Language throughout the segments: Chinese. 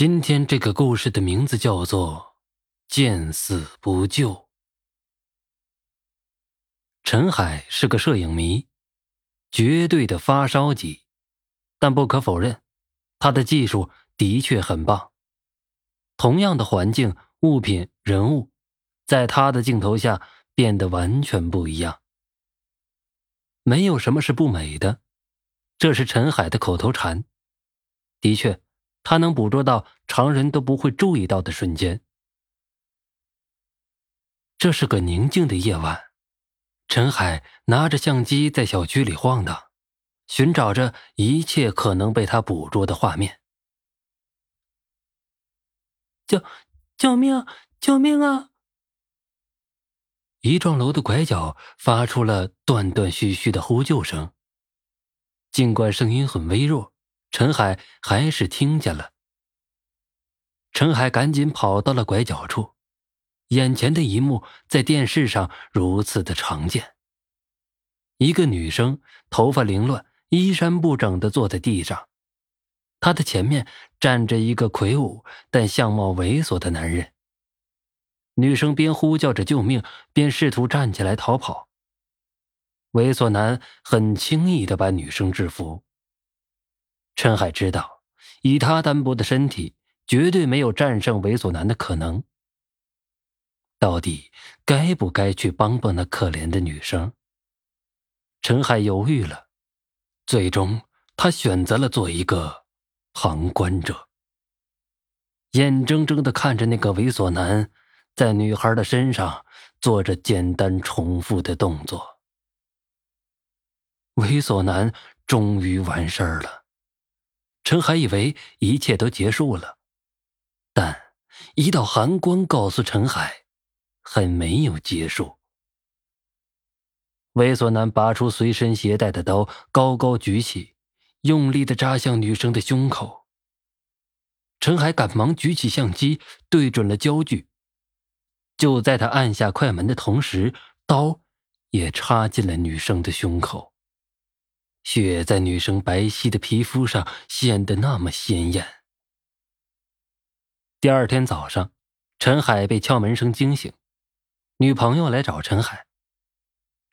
今天这个故事的名字叫做“见死不救”。陈海是个摄影迷，绝对的发烧级，但不可否认，他的技术的确很棒。同样的环境、物品、人物，在他的镜头下变得完全不一样。没有什么是不美的，这是陈海的口头禅。的确。他能捕捉到常人都不会注意到的瞬间。这是个宁静的夜晚，陈海拿着相机在小区里晃荡，寻找着一切可能被他捕捉的画面。救！救命！救命啊！一幢楼的拐角发出了断断续续的呼救声，尽管声音很微弱。陈海还是听见了。陈海赶紧跑到了拐角处，眼前的一幕在电视上如此的常见：一个女生头发凌乱、衣衫不整的坐在地上，她的前面站着一个魁梧但相貌猥琐的男人。女生边呼叫着救命，边试图站起来逃跑。猥琐男很轻易的把女生制服。陈海知道，以他单薄的身体，绝对没有战胜猥琐男的可能。到底该不该去帮帮那可怜的女生？陈海犹豫了，最终他选择了做一个旁观者，眼睁睁的看着那个猥琐男在女孩的身上做着简单重复的动作。猥琐男终于完事儿了。陈海以为一切都结束了，但一道寒光告诉陈海，还没有结束。猥琐男拔出随身携带的刀，高高举起，用力的扎向女生的胸口。陈海赶忙举起相机，对准了焦距。就在他按下快门的同时，刀也插进了女生的胸口。血在女生白皙的皮肤上显得那么鲜艳。第二天早上，陈海被敲门声惊醒，女朋友来找陈海。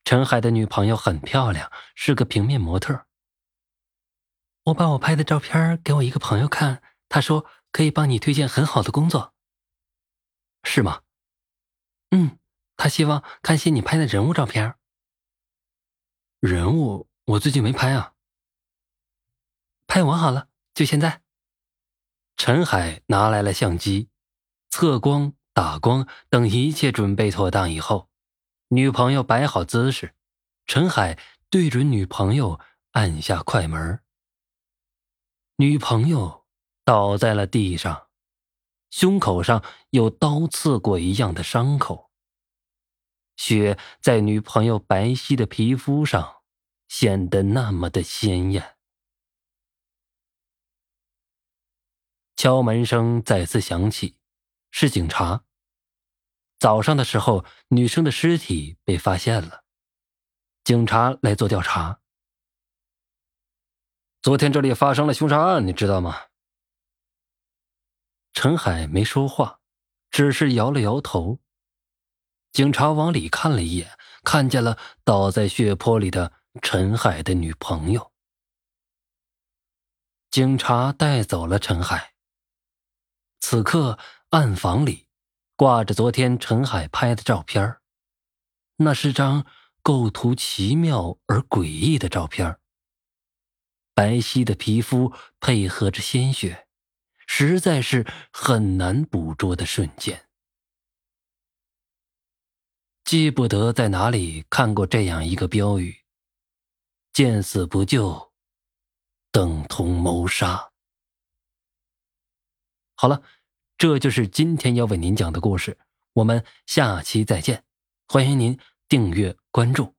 陈海的女朋友很漂亮，是个平面模特。我把我拍的照片给我一个朋友看，他说可以帮你推荐很好的工作。是吗？嗯，他希望看些你拍的人物照片。人物。我最近没拍啊，拍完好了，就现在。陈海拿来了相机，测光、打光等一切准备妥当以后，女朋友摆好姿势，陈海对准女朋友按下快门。女朋友倒在了地上，胸口上有刀刺过一样的伤口，血在女朋友白皙的皮肤上。显得那么的鲜艳。敲门声再次响起，是警察。早上的时候，女生的尸体被发现了，警察来做调查。昨天这里发生了凶杀案，你知道吗？陈海没说话，只是摇了摇头。警察往里看了一眼，看见了倒在血泊里的。陈海的女朋友，警察带走了陈海。此刻，暗房里挂着昨天陈海拍的照片那是张构图奇妙而诡异的照片白皙的皮肤配合着鲜血，实在是很难捕捉的瞬间。记不得在哪里看过这样一个标语。见死不救，等同谋杀。好了，这就是今天要为您讲的故事。我们下期再见，欢迎您订阅关注。